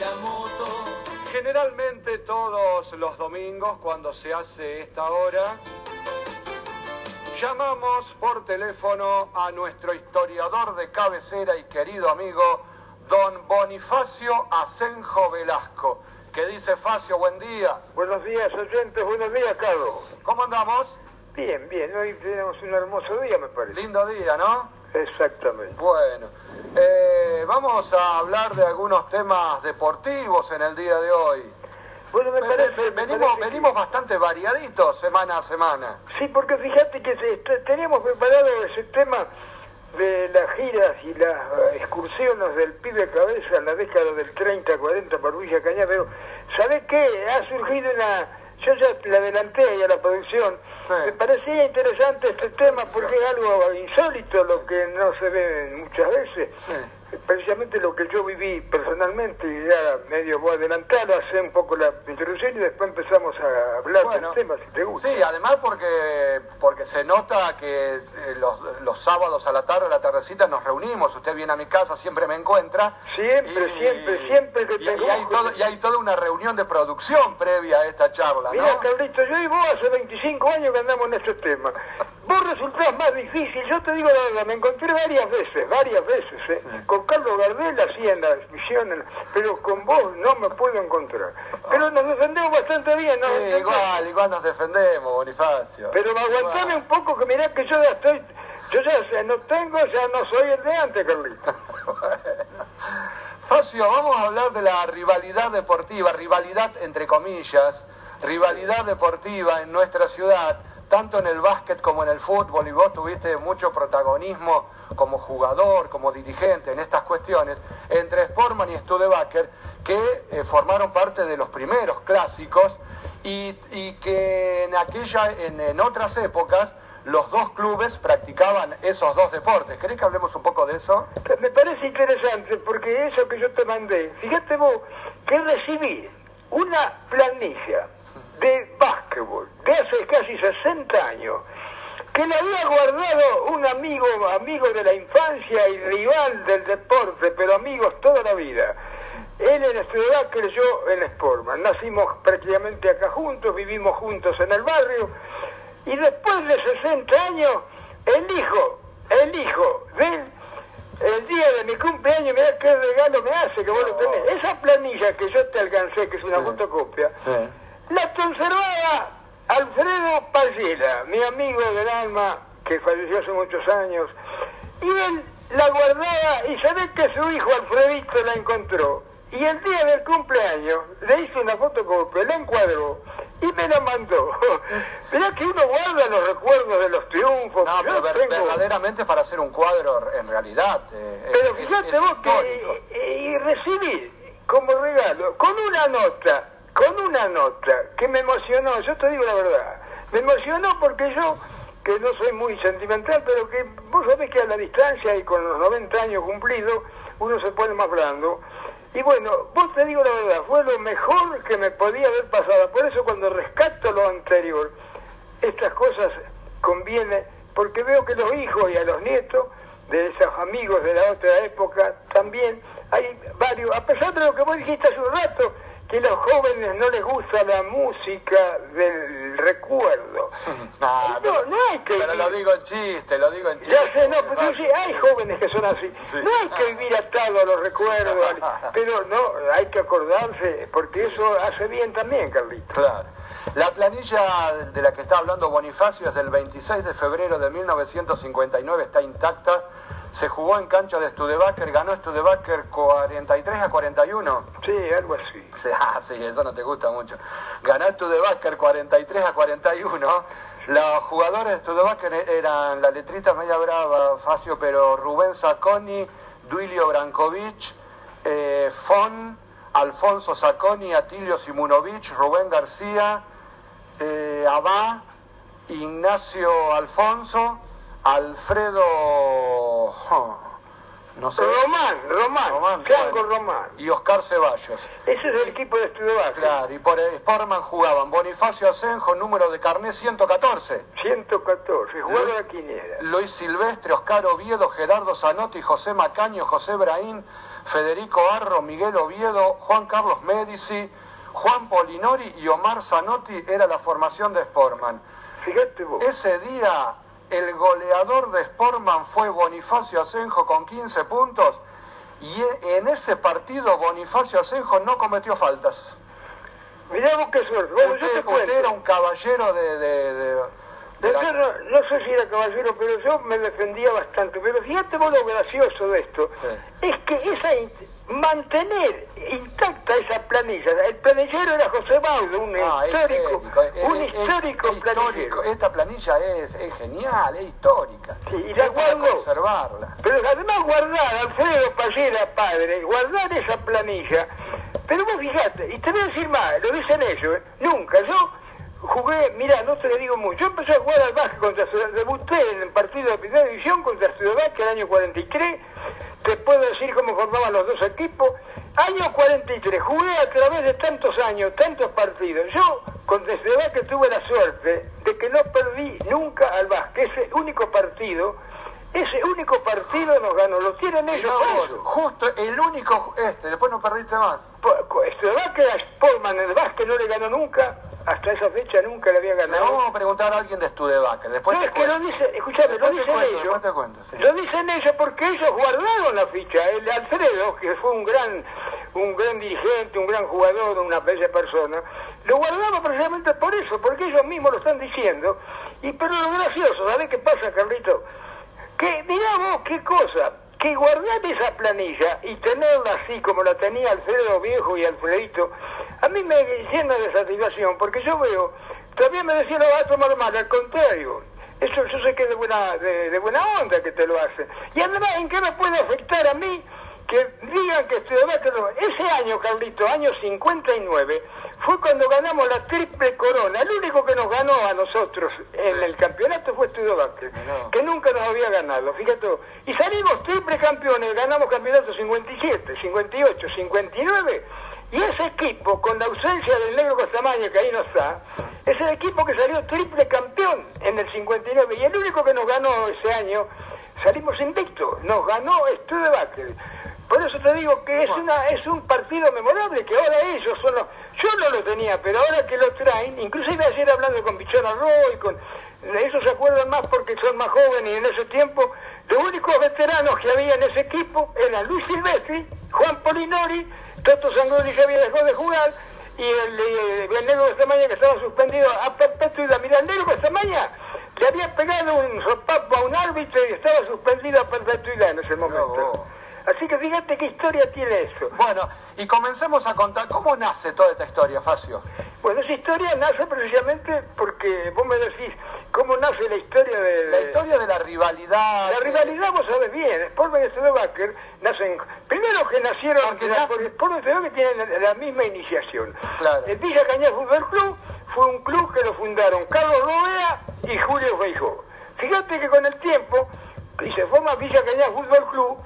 la moto. Generalmente todos los domingos cuando se hace esta hora, llamamos por teléfono a nuestro historiador de cabecera y querido amigo, don Bonifacio Asenjo Velasco, que dice Facio, buen día. Buenos días, oyentes. Buenos días, Carlos. ¿Cómo andamos? Bien, bien. Hoy tenemos un hermoso día, me parece. Lindo día, ¿no? Exactamente. Bueno, eh, vamos a hablar de algunos temas deportivos en el día de hoy. Bueno, me parece... me venimos, parece que- venimos bastante variaditos semana a semana. Sí, porque fíjate que se- te- teníamos preparado ese tema de las giras y las eh, excursiones del pibe cabeza en la década del 30, 40 por Villa Cañada, pero ¿sabés qué? Ha surgido una... Yo ya le adelanté ahí a la producción. Sí. Me parecía interesante este tema porque es algo insólito, lo que no se ve muchas veces. Sí. Precisamente lo que yo viví personalmente, y ya medio voy a adelantar, hacer un poco la introducción y después empezamos a hablar Bueno, del tema, si te gusta. Sí, además porque porque se nota que eh, los, los sábados a la tarde, a la tardecita, nos reunimos. Usted viene a mi casa, siempre me encuentra. Siempre, siempre, siempre que y, te y hay todo- y hay toda una reunión de producción previa a esta charla, Mira, ¿no? Yo y vos hace 25 años que andamos en estos temas. Vos resultás más difícil, yo te digo la verdad, me encontré varias veces, varias veces, ¿eh? Con Carlos Gardel hacía en las misiones, pero con vos no me puedo encontrar. Pero nos defendemos bastante bien, ¿no? Sí, igual, igual nos defendemos, Bonifacio. Pero aguantame un poco que mirá que yo ya estoy, yo ya no tengo, ya no soy el de antes, Carlito. Facio, vamos a hablar de la rivalidad deportiva, rivalidad entre comillas, rivalidad deportiva en nuestra ciudad, tanto en el básquet como en el fútbol, y vos tuviste mucho protagonismo como jugador, como dirigente en estas cuestiones, entre Sportman y Studebaker, que eh, formaron parte de los primeros clásicos y, que en aquella, en, en otras épocas, los dos clubes practicaban esos dos deportes. ¿Querés que hablemos un poco de eso? Me parece interesante porque eso que yo te mandé, fíjate vos que recibí una planilla de básquetbol de hace casi 60 años que le había guardado un amigo, amigo de la infancia y rival del deporte, pero amigos toda la vida. Él en Studebaker, yo en Sportman. Nacimos prácticamente acá juntos, vivimos juntos en el barrio. Y después de 60 años, el hijo, el hijo de él, el día de mi cumpleaños, mirá qué regalo me hace, que vos lo tenés. Esa planilla que yo te alcancé, que es una Sí. fotocopia, la conservaba Alfredo Payela, mi amigo del alma, que falleció hace muchos años. Y él la guardaba y sabés que su hijo Alfredito la encontró. Y el día del cumpleaños le hizo una fotocopia, la encuadró y me la mandó. Mirá que uno guarda los recuerdos de los triunfos. No, pero ver- tengo- verdaderamente para hacer un cuadro en realidad. eh, Pero fíjate vos que eh, y recibí como regalo, con una nota, con una nota que me emocionó, yo te digo la verdad, me emocionó porque yo, que no soy muy sentimental, pero que vos sabés que a la distancia y con los 90 años cumplidos, uno se pone más blando. Y bueno, vos te digo la verdad, fue lo mejor que me podía haber pasado. Por eso cuando rescato lo anterior, estas cosas conviene, porque veo que los hijos y a los nietos de esos amigos de la otra época también hay varios, a pesar de lo que vos dijiste hace un rato, que a los jóvenes no les gusta la música del recuerdo. Ah, no, pero- no hay que Pero lo digo en chiste, lo digo en chiste. ya sé, no, pero sí, hay jóvenes que son así. Sí. No hay que vivir atado a los recuerdos, pero no, hay que acordarse, porque eso hace bien también, Carlito. Claro. La planilla de la que está hablando Bonifacio es del 26 de febrero de 1959, está intacta. Se jugó en cancha de Studebaker, ganó Studebaker 43 a 41. Sí, algo así. Sí, Ah, sí, eso no te gusta mucho. Ganó Studebaker 43 a 41. Los jugadores de Studebaker eran la letrita media brava, Facio, pero Rubén Sacconi, Duilio Brankovic, eh, Fon, Alfonso Sacconi, Atilio Simunovich, Rubén García, eh, Abá, Ignacio Alfonso, Alfredo... oh, no sé. Román, Román, Román, Franco bueno. Román. Y Oscar Ceballos. Ese es el equipo de Studebaker. Claro, y por Sportman jugaban Bonifacio Asenjo, número de carnet 114. 114, jugaba la quiniela. Luis Silvestre, Oscar Oviedo, Gerardo Zanotti, José Macaño, José Braín, Federico Arro, Miguel Oviedo, Juan Carlos Medici, Juan Polinori y Omar Zanotti era la formación de Sportman. Fíjate vos. Ese día el goleador de Sportman fue Bonifacio Asenjo con 15 puntos y en ese partido Bonifacio Asenjo no cometió faltas. Mirá vos qué suerte. Yo te usted era un caballero de... de- de- Yo la- no, no sé si era caballero, pero yo me defendía bastante. Pero fíjate vos lo gracioso de esto. Sí. Es que esa in- mantener intacta esa planilla. El planillero era José Baudo, un Ah, histórico, un es- histórico es planillero. Esta planilla es, genial, es histórica. Sí, y la guardo. conservarla. Pero además guardar, Alfredo Pallera, padre, guardar esa planilla. Pero vos fijate, y te voy a decir más, lo dicen ellos, ¿eh? nunca. Yo jugué, mira, no te lo digo mucho, yo empecé a jugar al básquet contra Ciudad, debuté en el partido de primera división contra Ciudad Básquet el año 43, te puedo decir cómo formaban los dos equipos. Año 43, jugué a través de tantos años, tantos partidos. Yo contra Ciudad tuve la suerte de que no perdí nunca al básquet, ese único partido. Ese único partido nos ganó, lo tienen ellos vos, presos. justo el único, este, después no perdiste más. Básquet a Sportman, el básquet no le ganó nunca, hasta esa fecha nunca le había Le ganado. vamos a preguntar a alguien de Studebaker, después No, es que lo cuento. dice, escuchame, lo dicen cuento, ellos. cuento, sí. Lo dicen ellos porque ellos guardaron la ficha. El Alfredo, que fue un gran, un gran dirigente, un gran jugador, una bella persona, lo guardaba precisamente por eso, porque ellos mismos lo están diciendo. Y pero lo gracioso, ¿sabes qué pasa, Carlito? Que, mirá vos, qué cosa, que guardar esa planilla y tenerla así como la tenía Alfredo Viejo y Alfredito, a mí me llena de satisfacción, porque yo veo, todavía me decía, lo va a tomar mal, al contrario, eso yo sé que es de buena, de, de buena onda que te lo hace. Y además, ¿en qué me puede afectar a mí que digan que estoy Ese año, Carlito, año 59, fue cuando ganamos la triple corona. El único que nos ganó a nosotros en el campeonato fue Estudio Vázquez, Mirá. que nunca nos había ganado, fíjate. Y salimos triple campeones, ganamos campeonato 57, 58, 59. Y ese equipo, con la ausencia del negro Costamaña, que ahí no está, es el equipo que salió triple campeón en el 59. Y el único que nos ganó ese año, salimos invictos, nos ganó Vázquez. Por eso te digo que es una es un partido memorable, que ahora ellos son los... Yo no lo tenía, pero ahora que lo traen, inclusive ayer hablando con Pichón Arroy, con... Ellos se acuerdan más porque son más jóvenes y en ese tiempo los únicos veteranos que había en ese equipo eran Luis Silvestri, Juan Polinori, Toto Sangroni ya había dejado de jugar, y el, eh, el negro de Samaña que estaba suspendido a perpetuidad. Mira, el negro de Samaña le había pegado un sopapo a un árbitro y estaba suspendido a perpetuidad en ese momento. Así que fíjate qué historia tiene eso. Bueno, y comencemos a contar cómo nace toda esta historia, Facio. Bueno, esa historia nace precisamente porque vos me decís cómo nace la historia de... La historia de la rivalidad. La rivalidad, vos sabés bien, Sportman y Studebaker nacen, primero que nacieron, Porque la- y Studebaker tienen la, la misma iniciación. Claro. El Villa Cañas Fútbol Club fue un club que lo fundaron Carlos Robea y Julio Feijó. Fíjate que con el tiempo, y se forma Villa Cañas Fútbol Club,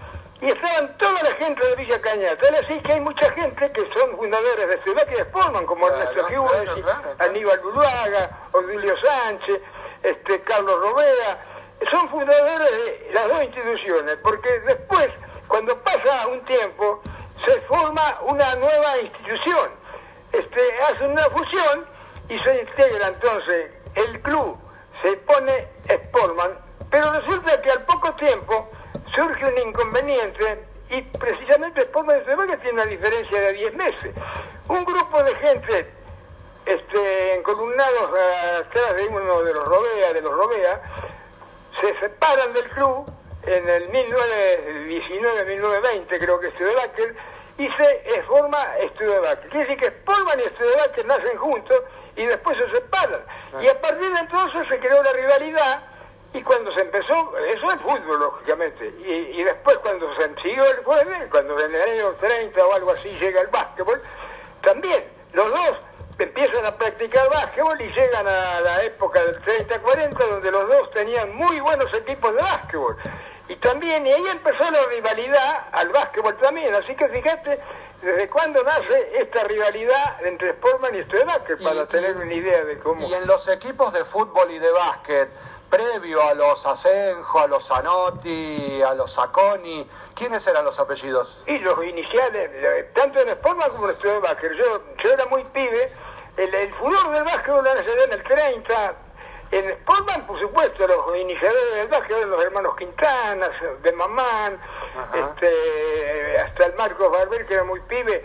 y estaban toda la gente de Villa Cañas. Tal así que hay mucha gente que son fundadores de y de Sportman, como Claro, Ernesto claro, Giudici, claro, claro. Aníbal Luluaga, Odilio Sánchez, este, Carlos Robea, son fundadores de las dos instituciones, porque después, cuando pasa un tiempo, se forma una nueva institución, este, hace una fusión y se integra entonces el club, se pone Sportman, pero resulta que al poco tiempo surge un inconveniente y precisamente se ve que tiene una diferencia de 10 meses. Un grupo de gente este, encolumnados atrás de uno de los Robea, de los Robea, se separan del club en el 1919-1920, creo que Studebaker, y se forma Studebaker. Quiere decir que Sportman y Studebaker nacen juntos y después se separan. Y a partir de entonces se creó la rivalidad y cuando se empezó, eso es fútbol, lógicamente, y, y después cuando se siguió el fútbol, cuando en el año 30 o algo así llega el básquetbol, también los dos empiezan a practicar básquetbol y llegan a la época del 30-40 donde los dos tenían muy buenos equipos de básquetbol. Y también, y ahí empezó la rivalidad al básquetbol también, así que fíjate desde cuándo nace esta rivalidad entre Sportman y Studebaker, Y- para y- tener una idea de cómo... Y en los equipos de fútbol y de básquet, previo a los Asenjo, a los Zanotti, a los Sacconi, ¿quiénes eran los apellidos? Y los iniciales, eh, tanto en Sportman como en el estudio de básquet. Yo, yo era muy pibe, el, el furor del básquetbol dio en el 30, en Sportman, por supuesto, los iniciadores del básquet eran los hermanos Quintana, de Mamán, este, hasta el Marcos Barber, que era muy pibe,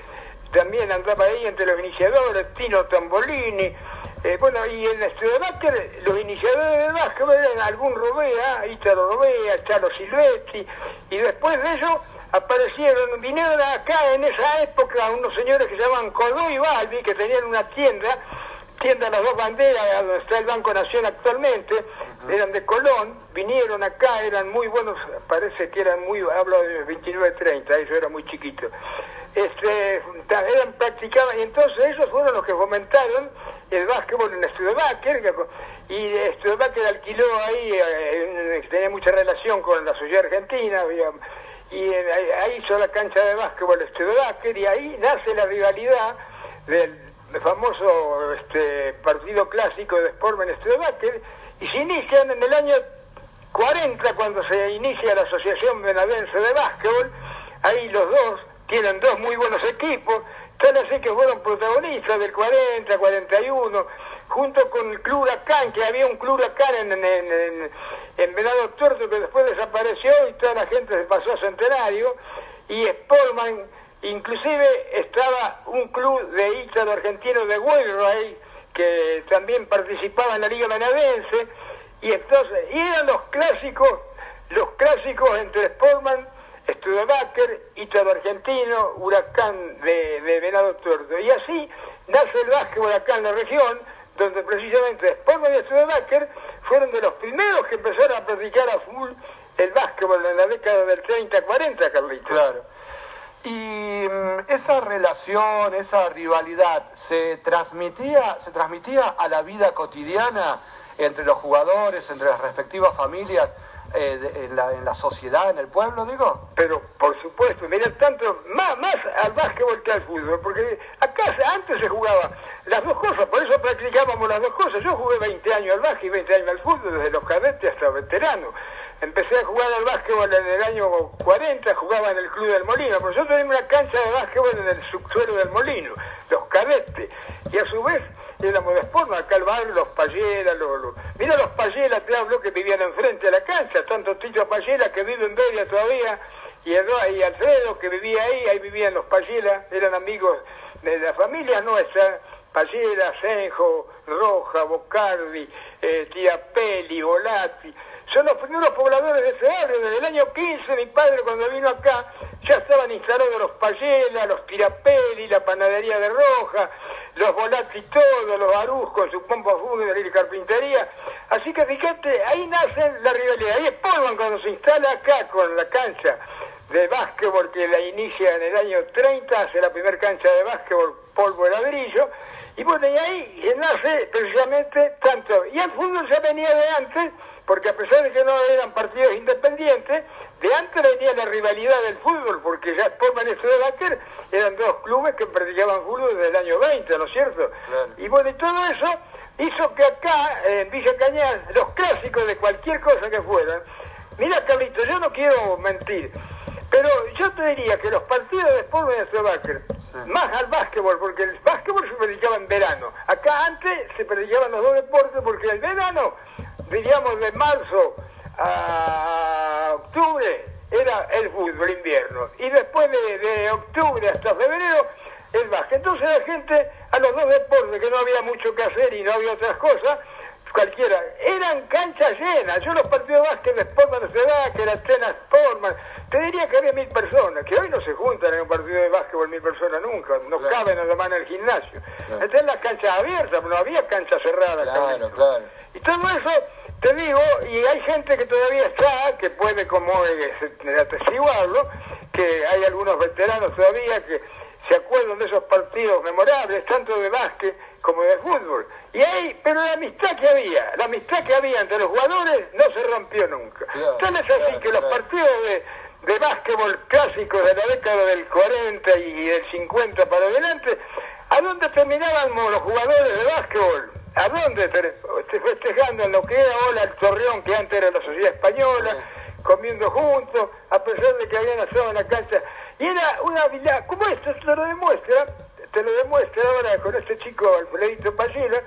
también andaba ahí entre los iniciadores, Tino Tambolini. Eh, bueno, y en el estudio de los iniciadores del básquet eran algún Robea, Ítalo Robea, Chalo Silvestri, y después de ellos aparecieron, vinieron acá en esa época unos señores que se llaman Codó y Balbi, que tenían una tienda, tienda Las Dos Banderas, donde está el Banco Nación actualmente, eran de Colón, vinieron acá, eran muy buenos, parece que eran muy, hablo de 29, 30, eso era muy chiquito. Este, eran practicaban, y entonces ellos fueron los que fomentaron el básquetbol en Studebaker, y Studebaker alquiló ahí, eh, tenía mucha relación con la sociedad argentina, y ahí hizo la cancha de básquetbol Studebaker, y ahí nace la rivalidad del famoso este, partido clásico de Sportman Studebaker, y se inician en el año 40, cuando se inicia la Asociación Benavense de Básquetbol, ahí los dos tienen dos muy buenos equipos, tal así que fueron protagonistas del 40, 41, junto con el Club Huracán, que había un Club Huracán en, en, en, Venado Tuerto que después desapareció y toda la gente se pasó a Centenario, y Sportman, inclusive estaba un club de Ítalo argentino de Huelray, que también participaba en la Liga Benavense, y entonces, y eran los clásicos, los clásicos entre Sportman, Studebaker, Ítalo Argentino, Huracán de, Venado Tuerto. Y así nace el básquetbol acá en la región, donde precisamente Sportman y Studebaker fueron de los primeros que empezaron a practicar a full el básquetbol en la década del 30-40, Carlitos. Claro. Y mm, esa relación, esa rivalidad, ¿se transmitía, ¿se transmitía a la vida cotidiana entre los jugadores, entre las respectivas familias, eh, en, la, en, la, sociedad, en el pueblo, digo? Pero por supuesto, mira, tanto, más, más al básquetbol que al fútbol, porque acá antes se jugaba las dos cosas, por eso practicábamos las dos cosas. Yo jugué 20 años al básquet y 20 años al fútbol, desde los cadetes hasta veteranos. Empecé a jugar al básquetbol en el año 40, jugaba en el Club del Molino, pero nosotros teníamos una cancha de básquetbol en el subsuelo del Molino, los cadetes, y a su vez de Sportman, acá al barrio, los Payela, los, mira los Payela, te hablo, que vivían enfrente de la cancha, tanto Tito Payela que vive en Beria todavía, y, y Alfredo que vivía ahí, ahí vivían los Payela, eran amigos de la familia nuestra, Payela, Senjo, Roja, Bocardi, eh, Tía Peli, Volati, son los primeros pobladores de ese barrio. Desde el año 15, mi padre cuando vino acá, ya estaban instalados los Payela, los Tirapelli, la panadería de Roja, los Volati todos, los Barús con su pompa fúnebre y carpintería. Así que fíjate, ahí nace la rivalidad. Ahí es Polvan cuando se instala acá con la cancha de básquetbol que la inicia en el año 30, hace la primera cancha de básquetbol polvo de ladrillo, y bueno, y ahí nace precisamente tanto, y el fútbol se venía de antes, porque a pesar de que no eran partidos independientes, de antes venía la rivalidad del fútbol, porque ya Sportman y Studebaker eran dos clubes que practicaban fútbol desde el año 20, ¿no es cierto? Y bueno, y todo eso hizo que acá, en Villa Cañal, los clásicos de cualquier cosa que fueran, mira Carlito, yo no quiero mentir, pero yo te diría que los partidos de Sportman y Studebaker, más al básquetbol, porque el básquetbol se practicaba en verano. Acá antes se practicaban los dos deportes porque el verano diríamos de marzo a octubre era el fútbol invierno y después de, octubre hasta febrero el básquet. Entonces la gente a los dos deportes que no había mucho que hacer y no había otras cosas, cualquiera, eran canchas llenas. Yo los partidos de básquet de Sportman de Ciudad, que era Atenas Sportman, te diría que había mil personas, que hoy no se juntan en un partido de básquetbol mil personas nunca, no caben además en el gimnasio. Claro. en las canchas abiertas, no había canchas cerradas. Claro, claro. Y todo eso te digo, y hay gente que todavía está, que puede como eh, atestiguarlo, que hay algunos veteranos todavía que se acuerdan de esos partidos memorables, tanto de básquet como de fútbol. Y hay, pero la amistad que había, la amistad que había entre los jugadores no se rompió nunca. Tal es así que los partidos de, de básquetbol clásicos de la década del 40 y del 50 para adelante, ¿a dónde terminaban los jugadores de básquetbol? ¿A dónde? Este, festejando en lo que era ahora el Torreón, que antes era la sociedad española, comiendo juntos, a pesar de que habían estado en la cancha. Y era una habilidad, como esto te lo demuestra, te lo demuestra ahora con este chico Alfredito Pallera,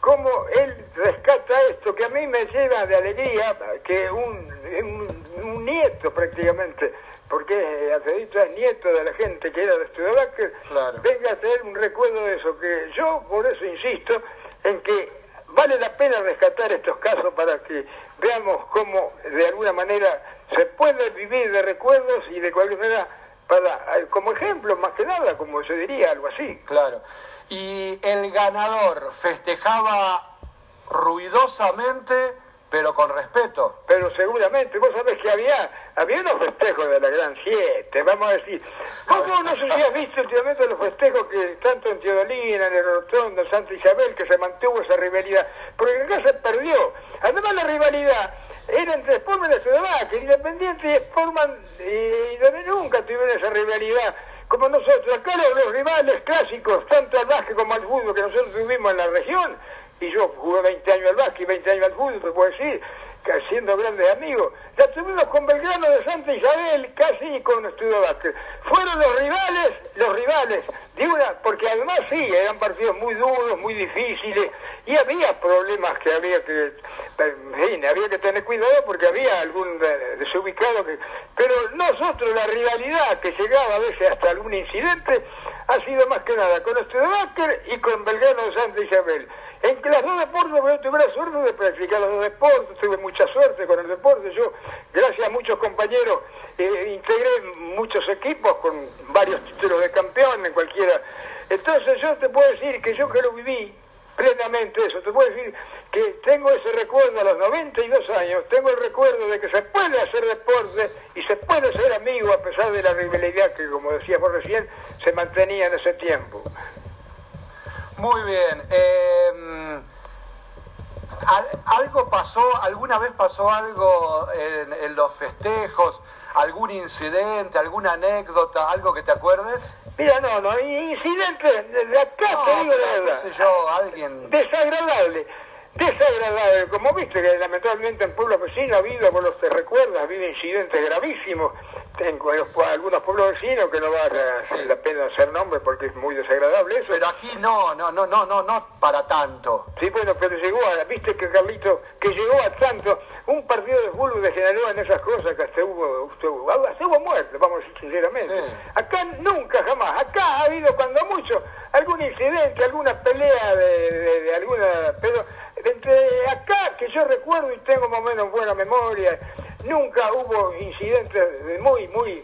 cómo él rescata esto que a mí me lleva de alegría, que un, un, nieto prácticamente, porque Alfredito es nieto de la gente que era de Studebaker, venga a tener un recuerdo de eso, que yo por eso insisto en que vale la pena rescatar estos casos para que veamos cómo de alguna manera se puede vivir de recuerdos y de cualquier manera para eh, como ejemplo más que nada como se diría algo así claro y el ganador festejaba ruidosamente pero con respeto. Pero seguramente, vos sabés que había, había unos festejos de la Gran Siete, vamos a decir. ¿Cómo no sé si has visto últimamente los festejos que tanto en Teodolina, en el Rotondo, en Santa Isabel, que se mantuvo esa rivalidad? Porque acá se perdió. Además la rivalidad era entre Sportman y Ciudad que Independiente y Sportman y, y nunca tuvieron esa rivalidad como nosotros. Acá los, rivales clásicos, tanto al básquet como al fútbol que nosotros tuvimos en la región, y yo jugué 20 años al básquet y 20 años al fútbol, te puedo decir, siendo grandes amigos. La tuvimos con Belgrano de Santa Isabel, casi con Estudio Básquet. Fueron los rivales, los rivales, de una, porque además sí, eran partidos muy duros, muy difíciles, y había problemas que había que, había que tener cuidado porque había algún desubicado que... Pero nosotros, la rivalidad que llegaba a veces hasta algún incidente, ha sido más que nada con Estudio Básquet y con Belgrano de Santa Isabel. En que las dos deportes, yo tuve la suerte de practicar los dos deportes, tuve mucha suerte con el deporte. Yo, gracias a muchos compañeros, eh, integré muchos equipos con varios títulos de campeón en cualquiera. Entonces yo te puedo decir que yo que lo viví plenamente eso, te puedo decir que tengo ese recuerdo a los 92 años, tengo el recuerdo de que se puede hacer deporte y se puede ser amigo a pesar de la rivalidad que, como decíamos recién, se mantenía en ese tiempo. Muy bien. Em, ¿Algo pasó, alguna vez pasó algo en, los festejos? ¿Algún incidente, alguna anécdota, algo que te acuerdes? Mira, no, no, incidente, de acá te digo la verdad. sé yo, alguien... Desagradable desagradable. Como viste que lamentablemente en pueblos vecinos ha habido, por los te recuerdas, ha habido incidentes gravísimos. Tengo algunos pueblos vecinos que no vale la pena hacer nombre porque es muy desagradable eso. Pero aquí no, no, no, no, no, no para tanto. Sí, bueno, pero llegó a, viste que Carlito, que llegó a tanto, un partido de fútbol degeneró en esas cosas que hasta hubo, hasta hubo, muerte, vamos a decir sinceramente. Acá nunca, jamás, acá ha habido cuando mucho algún incidente, alguna pelea de, de alguna, pero entre acá, que yo recuerdo y tengo más o menos buena memoria, nunca hubo incidentes muy, muy,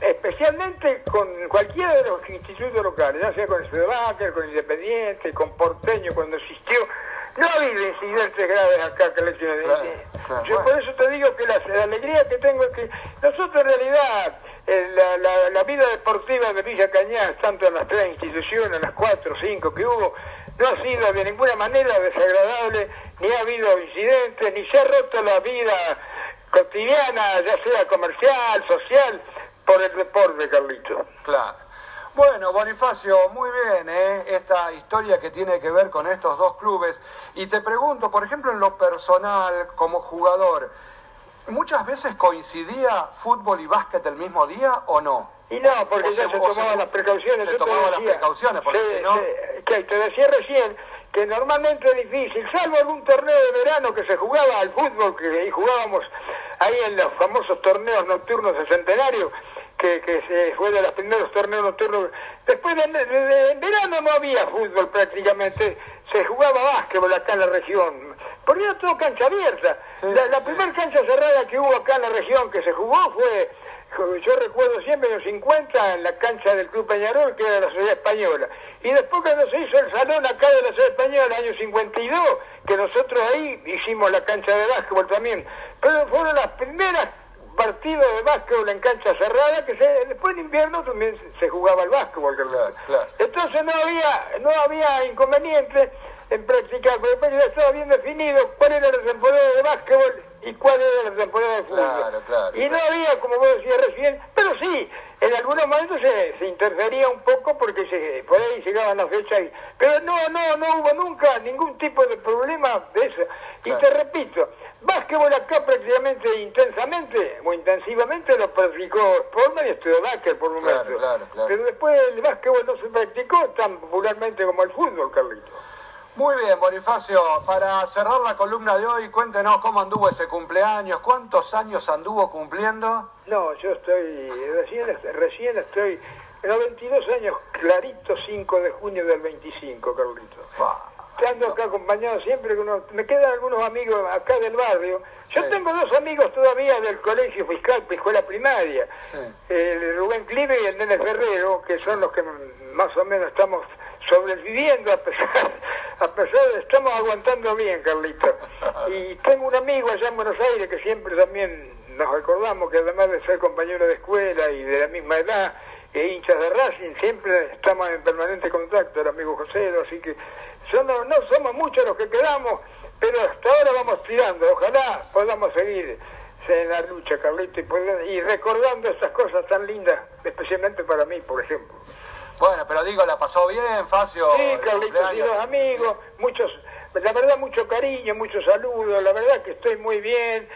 especialmente con cualquiera de los institutos locales, ya sea con Studebaker, con Independiente, con Porteño cuando existió, no ha habido incidentes graves acá que le claro, Yo por eso te digo que la, alegría que tengo es que nosotros en realidad eh, la, la, vida deportiva de Villa Cañas, tanto en las tres instituciones, las cuatro o cinco que hubo, no ha sido de ninguna manera desagradable, ni ha habido incidentes, ni se ha roto la vida cotidiana, ya sea comercial, social, por el deporte, Carlito. Claro. Bueno, Bonifacio, muy bien, ¿eh? esta historia que tiene que ver con estos dos clubes. Y te pregunto, por ejemplo, en lo personal, como jugador, ¿muchas veces coincidía fútbol y básquet el mismo día o no? Y no, porque ya se, tomaban las precauciones. Se tomaban las precauciones, porque no... que te decía recién que normalmente es difícil, salvo algún torneo de verano que se jugaba al fútbol, que ahí jugábamos ahí en los famosos torneos nocturnos de Centenario, que, que se fue de los primeros torneos nocturnos. Después de, verano no había fútbol prácticamente, se jugaba básquetbol acá en la región, porque era todo cancha abierta. la, primera cancha cerrada que hubo acá en la región que se jugó fue yo recuerdo siempre en los 50 en la cancha del Club Peñarol, que era la Sociedad Española. Y después cuando se hizo el salón acá de la Sociedad Española, en el año 52, que nosotros ahí hicimos la cancha de básquetbol también. Pero fueron las primeras partidos de básquetbol en cancha cerrada, que después en invierno también se jugaba el básquetbol. Entonces no había, no había inconveniente en practicar, pero ya estaba bien definido cuál era temporada de básquetbol y cuál era la temporada de fútbol. y no había, como vos decías recién, pero sí, en algunos momentos se, se interfería un poco porque se, por ahí llegaban las fechas, y- pero no, no, no hubo nunca ningún tipo de problema de eso. Y te repito, básquetbol acá prácticamente intensamente o intensivamente lo practicó Sportman y estudió Basker por claro, claro. Pero después el básquetbol no se practicó tan popularmente como el fútbol, Carlito. Muy bien, Bonifacio, para cerrar la columna de hoy, cuéntenos cómo anduvo ese cumpleaños, cuántos años anduvo cumpliendo. No, yo estoy, recién, recién estoy, 92 años, clarito 5 de junio del 25, Carlito. Estando acá acompañado siempre, me quedan algunos amigos acá del barrio. Yo Sí. tengo dos amigos todavía del colegio fiscal, escuela primaria, Sí. el Rubén Clive y el Nene Ferrero, que son los que más o menos estamos sobreviviendo a pesar, a pesar de estamos aguantando bien, Carlito. Y tengo un amigo allá en Buenos Aires que siempre también nos recordamos que además de ser compañero de escuela y de la misma edad, e hinchas de Racing, siempre estamos en permanente contacto, el amigo José, así que son- no, no somos muchos los que quedamos, pero hasta ahora vamos tirando, ojalá podamos seguir en la lucha, Carlito, y, poder- y recordando esas cosas tan lindas, especialmente para mí, por ejemplo. Bueno, pero digo, la pasó bien, Facio. Sí, Carlitos, y los amigos, muchos, la verdad mucho cariño, muchos saludos, la verdad que estoy muy bien,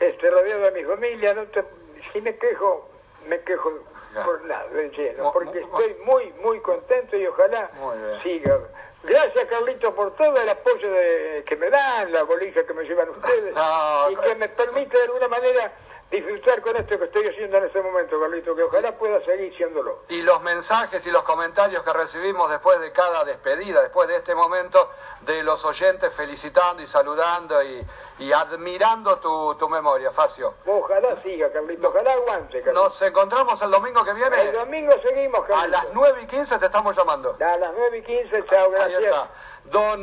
este, rodeado de mi familia, no te, si me quejo, me quejo Ya. por nada, de lleno, porque estoy muy, muy contento y ojalá siga. Gracias Carlitos por todo el apoyo de- que me dan, la bolilla que me llevan ustedes, No, y que me permite de alguna manera disfrutar con esto que estoy haciendo en este momento, Carlitos, que ojalá pueda seguir siéndolo. Y los mensajes y los comentarios que recibimos después de cada despedida, después de este momento, de los oyentes felicitando y saludando y, y admirando tu, tu memoria, Facio. Ojalá siga, Carlitos, ojalá aguante, Carlitos. Nos encontramos el domingo que viene. El domingo seguimos, A Carlitos. las 9 y 15 te estamos llamando. A las 9 y 15, chao, Ahí gracias. está. Don